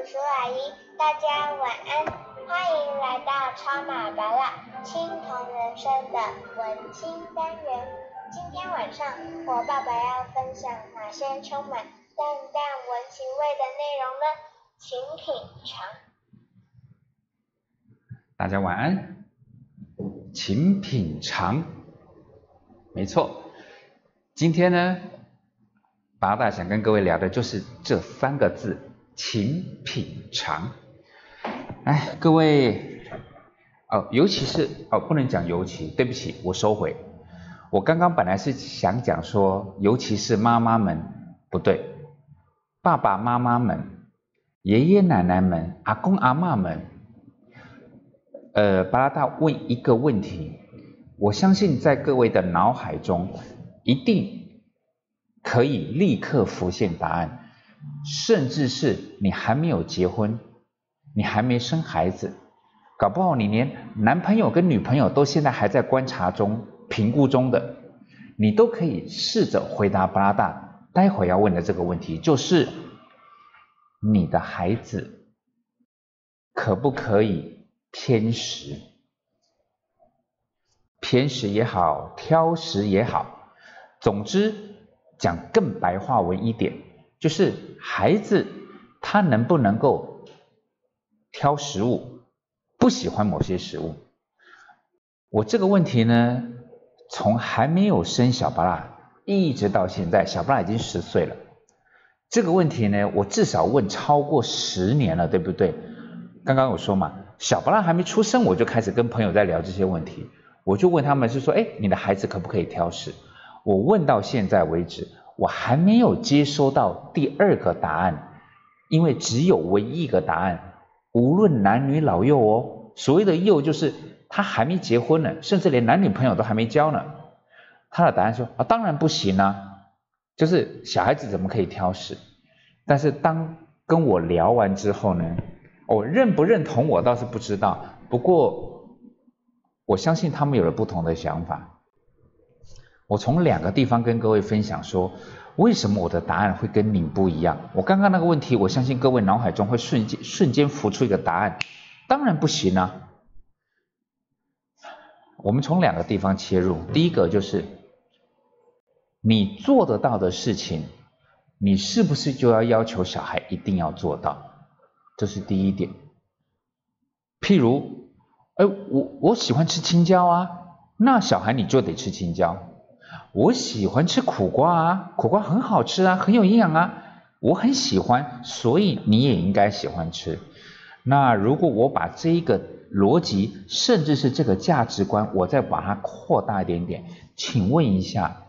叔叔阿姨，大家晚安，欢迎来到超马爸爸青铜人生的文青单元。今天晚上我爸爸要分享哪些充满淡淡文情味的内容呢？请品尝。大家晚安，请品尝。没错，今天呢，八大想跟各位聊的就是这三个字，请品尝。哎，各位，哦，尤其是哦，不能讲尤其，对不起，我收回。我刚刚本来是想讲说，尤其是妈妈们，不对，爸爸妈妈们、爷爷奶奶们、阿公阿嬷们，呃，巴拉大问一个问题，我相信在各位的脑海中，一定可以立刻浮现答案，甚至是你还没有结婚，你还没生孩子，搞不好你连男朋友跟女朋友都现在还在观察中。评估中的，你都可以试着回答巴拉大。待会要问的这个问题就是：你的孩子可不可以偏食？偏食也好，挑食也好，总之讲更白话文一点，就是孩子他能不能够挑食物，不喜欢某些食物？我这个问题呢？从还没有生小巴拉一直到现在，小巴拉已经十岁了。这个问题呢，我至少问超过十年了，对不对？刚刚我说嘛，小巴拉还没出生，我就开始跟朋友在聊这些问题。我就问他们是说，哎，你的孩子可不可以挑食？我问到现在为止，我还没有接收到第二个答案，因为只有唯一一个答案，无论男女老幼哦，所谓的幼就是。他还没结婚呢，甚至连男女朋友都还没交呢。他的答案说啊，当然不行啊，就是小孩子怎么可以挑食？但是当跟我聊完之后呢，我认不认同我倒是不知道，不过我相信他们有了不同的想法。我从两个地方跟各位分享说，为什么我的答案会跟你不一样？我刚刚那个问题，我相信各位脑海中会瞬间瞬间浮出一个答案，当然不行啊。我们从两个地方切入，第一个就是你做得到的事情，你是不是就要要求小孩一定要做到？这是第一点。譬如，哎，我我喜欢吃青椒啊，那小孩你就得吃青椒。我喜欢吃苦瓜啊，苦瓜很好吃啊，很有营养啊，我很喜欢，所以你也应该喜欢吃。那如果我把这一个逻辑，甚至是这个价值观，我再把它扩大一点点，请问一下，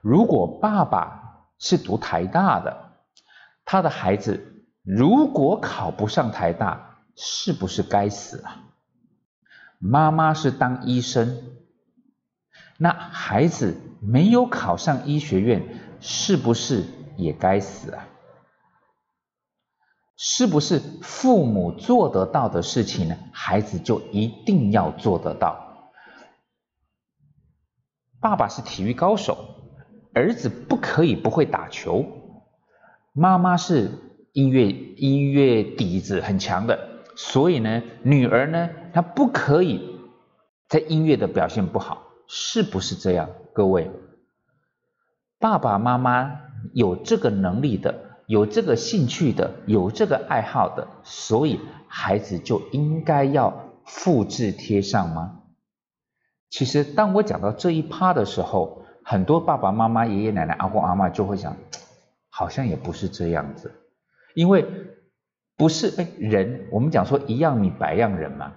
如果爸爸是读台大的，他的孩子如果考不上台大，是不是该死啊？妈妈是当医生，那孩子没有考上医学院，是不是也该死啊？是不是父母做得到的事情呢？孩子就一定要做得到。爸爸是体育高手，儿子不可以不会打球。妈妈是音乐音乐底子很强的，所以呢，女儿呢，她不可以在音乐的表现不好，是不是这样？各位，爸爸妈妈有这个能力的。有这个兴趣的，有这个爱好的，所以孩子就应该要复制贴上吗？其实当我讲到这一趴的时候，很多爸爸妈妈、爷爷奶奶、阿公阿妈就会想，好像也不是这样子，因为不是哎人，我们讲说一样米百样人嘛，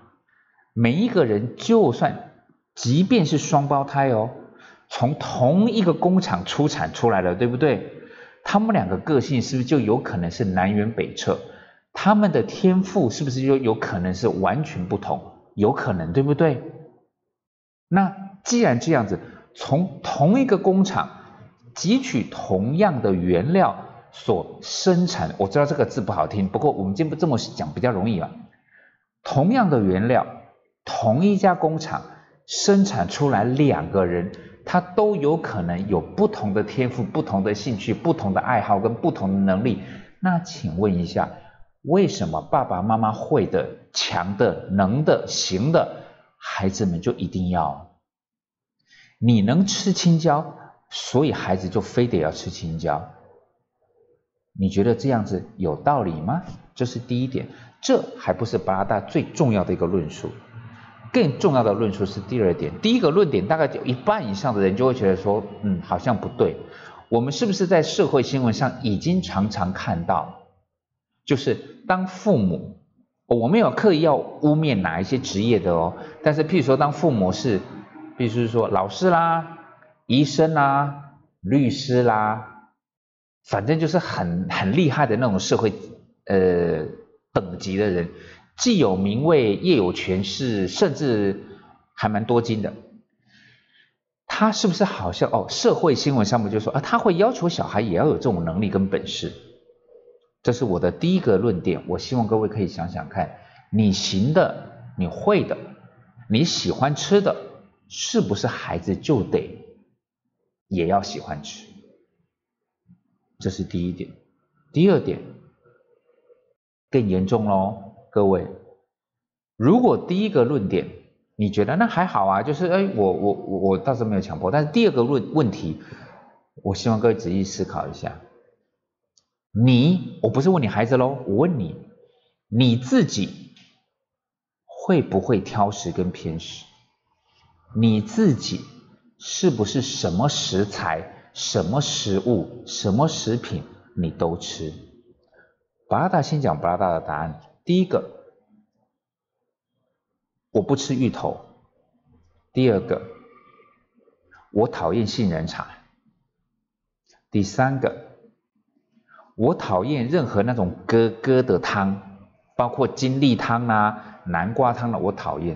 每一个人就算即便是双胞胎哦，从同一个工厂出产出来的，对不对？他们两个个性是不是就有可能是南辕北辙？他们的天赋是不是就有可能是完全不同？有可能，对不对？那既然这样子，从同一个工厂汲取同样的原料所生产，我知道这个字不好听，不过我们今不这么讲比较容易嘛。同样的原料，同一家工厂生产出来两个人。他都有可能有不同的天赋、不同的兴趣、不同的爱好跟不同的能力。那请问一下，为什么爸爸妈妈会的、强的、能的、行的，孩子们就一定要？你能吃青椒，所以孩子就非得要吃青椒。你觉得这样子有道理吗？这是第一点，这还不是八大最重要的一个论述。更重要的论述是第二点。第一个论点大概有一半以上的人就会觉得说，嗯，好像不对。我们是不是在社会新闻上已经常常看到，就是当父母，我没有刻意要污蔑哪一些职业的哦，但是譬如说当父母是，譬如说老师啦、医生啦、律师啦，反正就是很很厉害的那种社会呃等级的人。既有名位，也有权势，甚至还蛮多金的。他是不是好像哦？社会新闻上面就说啊，他会要求小孩也要有这种能力跟本事。这是我的第一个论点。我希望各位可以想想看，你行的，你会的，你喜欢吃的，是不是孩子就得也要喜欢吃？这是第一点。第二点更严重喽。各位，如果第一个论点你觉得那还好啊，就是哎，我我我我倒是没有强迫，但是第二个论问题，我希望各位仔细思考一下。你，我不是问你孩子喽，我问你，你自己会不会挑食跟偏食？你自己是不是什么食材、什么食物、什么食品你都吃？巴拉达先讲巴拉达的答案。第一个，我不吃芋头。第二个，我讨厌杏仁茶。第三个，我讨厌任何那种咯咯的汤，包括金栗汤啊、南瓜汤的，我讨厌。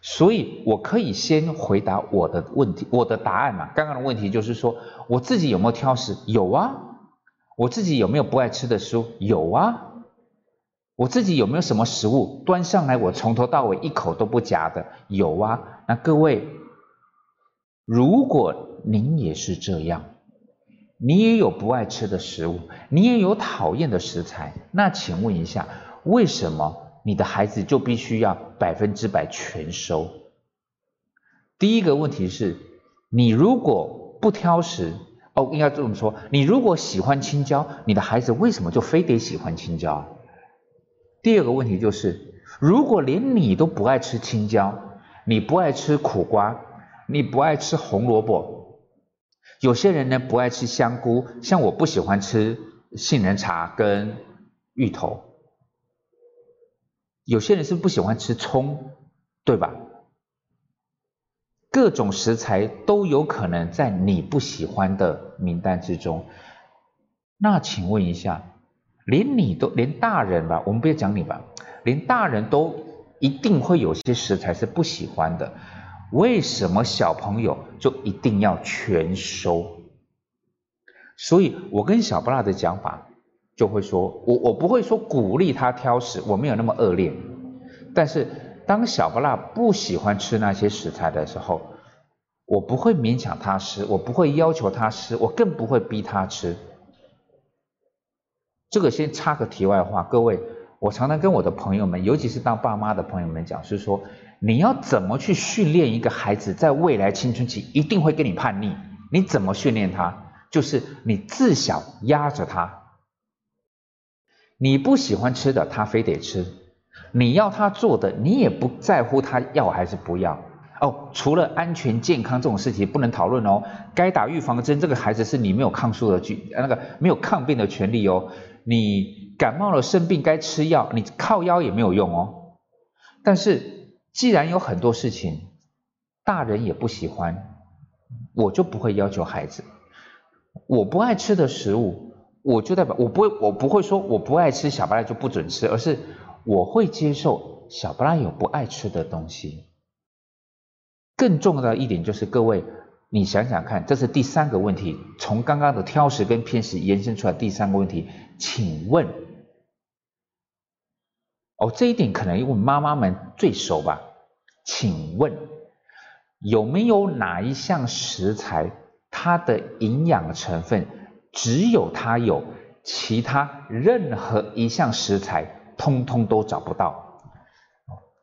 所以我可以先回答我的问题，我的答案嘛。刚刚的问题就是说，我自己有没有挑食？有啊。我自己有没有不爱吃的食物？有啊。我自己有没有什么食物端上来，我从头到尾一口都不夹的？有啊。那各位，如果您也是这样，你也有不爱吃的食物，你也有讨厌的食材，那请问一下，为什么你的孩子就必须要百分之百全收？第一个问题是，你如果不挑食，哦，应该这么说，你如果喜欢青椒，你的孩子为什么就非得喜欢青椒？第二个问题就是，如果连你都不爱吃青椒，你不爱吃苦瓜，你不爱吃红萝卜，有些人呢不爱吃香菇，像我不喜欢吃杏仁茶跟芋头，有些人是不喜欢吃葱，对吧？各种食材都有可能在你不喜欢的名单之中，那请问一下。连你都连大人吧，我们不要讲你吧，连大人都一定会有些食材是不喜欢的，为什么小朋友就一定要全收？所以我跟小布拉的讲法就会说，我我不会说鼓励他挑食，我没有那么恶劣，但是当小布拉不喜欢吃那些食材的时候，我不会勉强他吃，我不会要求他吃，我更不会逼他吃。这个先插个题外话，各位，我常常跟我的朋友们，尤其是当爸妈的朋友们讲，是说你要怎么去训练一个孩子，在未来青春期一定会跟你叛逆，你怎么训练他？就是你自小压着他，你不喜欢吃的，他非得吃；你要他做的，你也不在乎他要还是不要。哦，除了安全健康这种事情不能讨论哦，该打预防针，这个孩子是你没有抗诉的，那个没有抗病的权利哦。你感冒了生病该吃药，你靠药也没有用哦。但是既然有很多事情大人也不喜欢，我就不会要求孩子。我不爱吃的食物，我就代表我不会，我不会说我不爱吃小巴拉就不准吃，而是我会接受小巴拉有不爱吃的东西。更重要的一点就是各位。你想想看，这是第三个问题，从刚刚的挑食跟偏食延伸出来第三个问题，请问，哦，这一点可能问妈妈们最熟吧？请问有没有哪一项食材，它的营养成分只有它有，其他任何一项食材通通都找不到。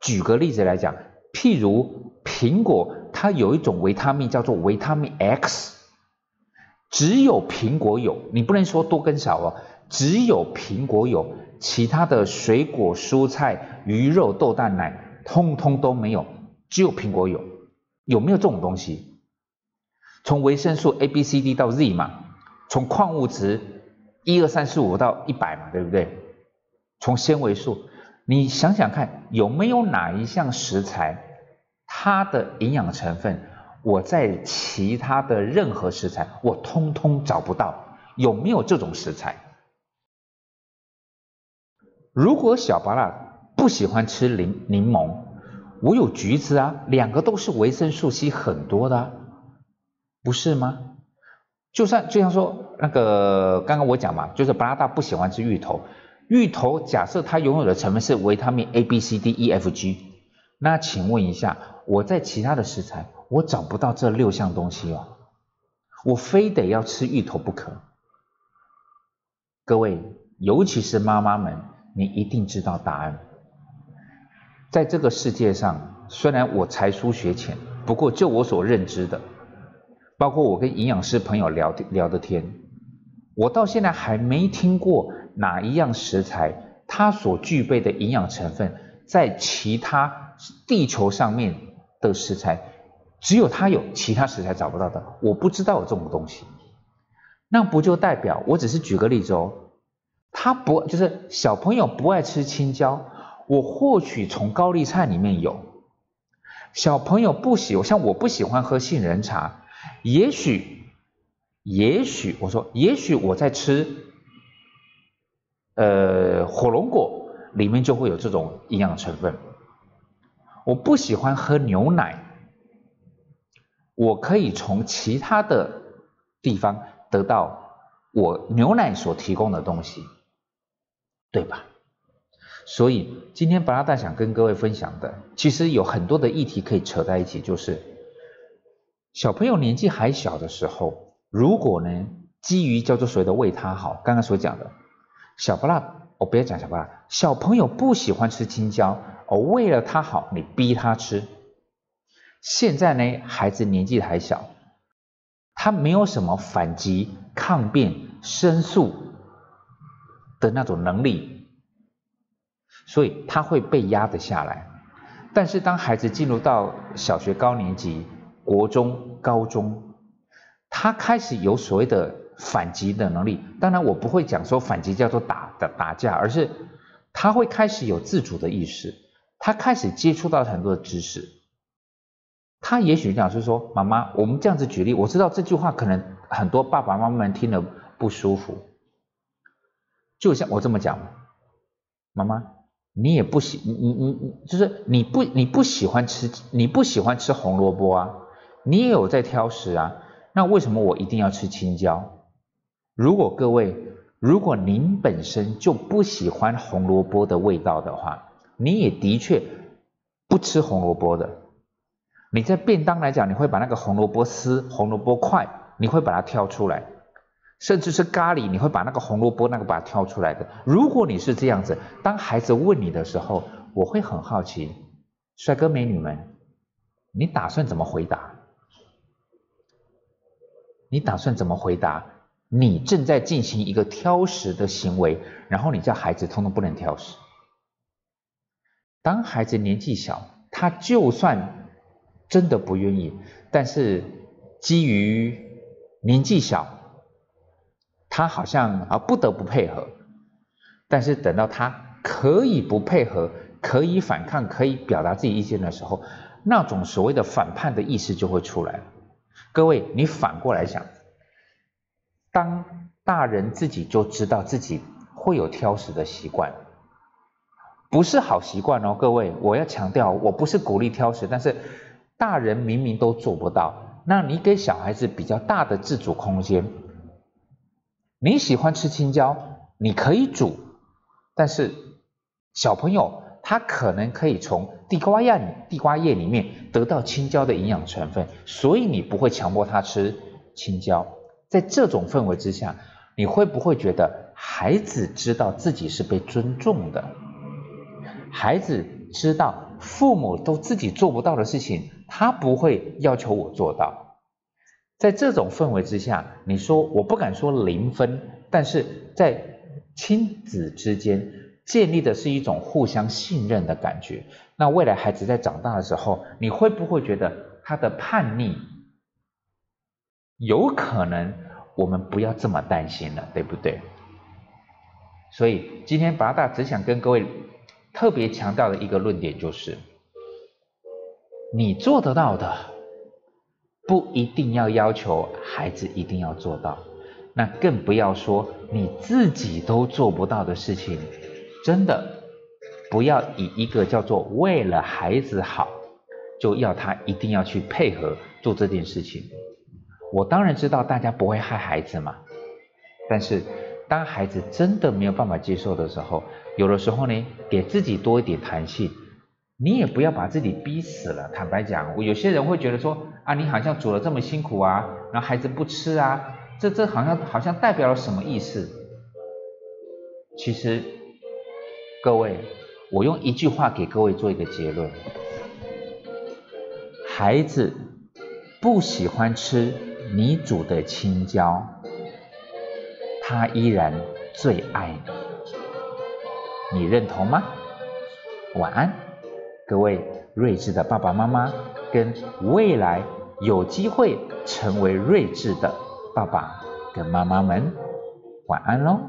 举个例子来讲，譬如苹果，它有一种维他命叫做维他命 X，只有苹果有，你不能说多跟少哦，只有苹果有，其他的水果、蔬菜、鱼肉、豆蛋奶，通通都没有，只有苹果有。有没有这种东西？从维生素 A、B、C、D 到 Z 嘛，从矿物质一二三四五到一百嘛，对不对？从纤维素，你想想看，有没有哪一项食材，它的营养成分，我在其他的任何食材我通通找不到？有没有这种食材？如果小巴拉不喜欢吃柠柠檬。我有橘子啊，两个都是维生素 C 很多的，不是吗？就算就像说那个刚刚我讲嘛，就是巴拉达不喜欢吃芋头，芋头假设它拥有的成分是维他命 A、B、C、D、E、F、G，那请问一下，我在其他的食材我找不到这六项东西哦，我非得要吃芋头不可。各位，尤其是妈妈们，你一定知道答案。在这个世界上，虽然我才疏学浅，不过就我所认知的，包括我跟营养师朋友聊聊的天，我到现在还没听过哪一样食材它所具备的营养成分，在其他地球上面的食材，只有它有，其他食材找不到的，我不知道有这种东西。那不就代表，我只是举个例子哦，他不就是小朋友不爱吃青椒。我或许从高丽菜里面有，小朋友不喜，像我不喜欢喝杏仁茶，也许，也许我说，也许我在吃，呃，火龙果里面就会有这种营养成分。我不喜欢喝牛奶，我可以从其他的地方得到我牛奶所提供的东西，对吧？所以今天巴拉达想跟各位分享的，其实有很多的议题可以扯在一起，就是小朋友年纪还小的时候，如果呢基于叫做所谓的为他好，刚刚所讲的，小巴拉，我不要讲小巴拉，小朋友不喜欢吃青椒，哦，为了他好，你逼他吃。现在呢，孩子年纪还小，他没有什么反击、抗辩、申诉的那种能力。所以他会被压得下来，但是当孩子进入到小学高年级、国中、高中，他开始有所谓的反击的能力。当然，我不会讲说反击叫做打的打架，而是他会开始有自主的意识，他开始接触到很多的知识。他也许讲是说：“妈妈，我们这样子举例，我知道这句话可能很多爸爸妈妈们听了不舒服。”就像我这么讲，妈妈。你也不喜你你你就是你不你不喜欢吃你不喜欢吃红萝卜啊，你也有在挑食啊，那为什么我一定要吃青椒？如果各位如果您本身就不喜欢红萝卜的味道的话，你也的确不吃红萝卜的。你在便当来讲，你会把那个红萝卜丝、红萝卜块，你会把它挑出来。甚至是咖喱，你会把那个红萝卜那个把它挑出来的。如果你是这样子，当孩子问你的时候，我会很好奇，帅哥美女们，你打算怎么回答？你打算怎么回答？你正在进行一个挑食的行为，然后你叫孩子通通不能挑食。当孩子年纪小，他就算真的不愿意，但是基于年纪小。他好像啊不得不配合，但是等到他可以不配合、可以反抗、可以表达自己意见的时候，那种所谓的反叛的意识就会出来了。各位，你反过来想，当大人自己就知道自己会有挑食的习惯，不是好习惯哦。各位，我要强调，我不是鼓励挑食，但是大人明明都做不到，那你给小孩子比较大的自主空间。你喜欢吃青椒，你可以煮，但是小朋友他可能可以从地瓜叶地瓜叶里面得到青椒的营养成分，所以你不会强迫他吃青椒。在这种氛围之下，你会不会觉得孩子知道自己是被尊重的，孩子知道父母都自己做不到的事情，他不会要求我做到。在这种氛围之下，你说我不敢说零分，但是在亲子之间建立的是一种互相信任的感觉。那未来孩子在长大的时候，你会不会觉得他的叛逆有可能？我们不要这么担心了，对不对？所以今天八大只想跟各位特别强调的一个论点就是：你做得到的，不一定要要求孩子一定要做到，那更不要说你自己都做不到的事情，真的不要以一个叫做为了孩子好，就要他一定要去配合做这件事情。我当然知道大家不会害孩子嘛，但是当孩子真的没有办法接受的时候，有的时候呢，给自己多一点弹性，你也不要把自己逼死了。坦白讲，我有些人会觉得说啊，你好像煮了这么辛苦啊，然后孩子不吃啊，这这好像好像代表了什么意思？其实各位，我用一句话给各位做一个结论：孩子不喜欢吃。你煮的青椒，他依然最爱你，你认同吗？晚安，各位睿智的爸爸妈妈，跟未来有机会成为睿智的爸爸跟妈妈们，晚安喽。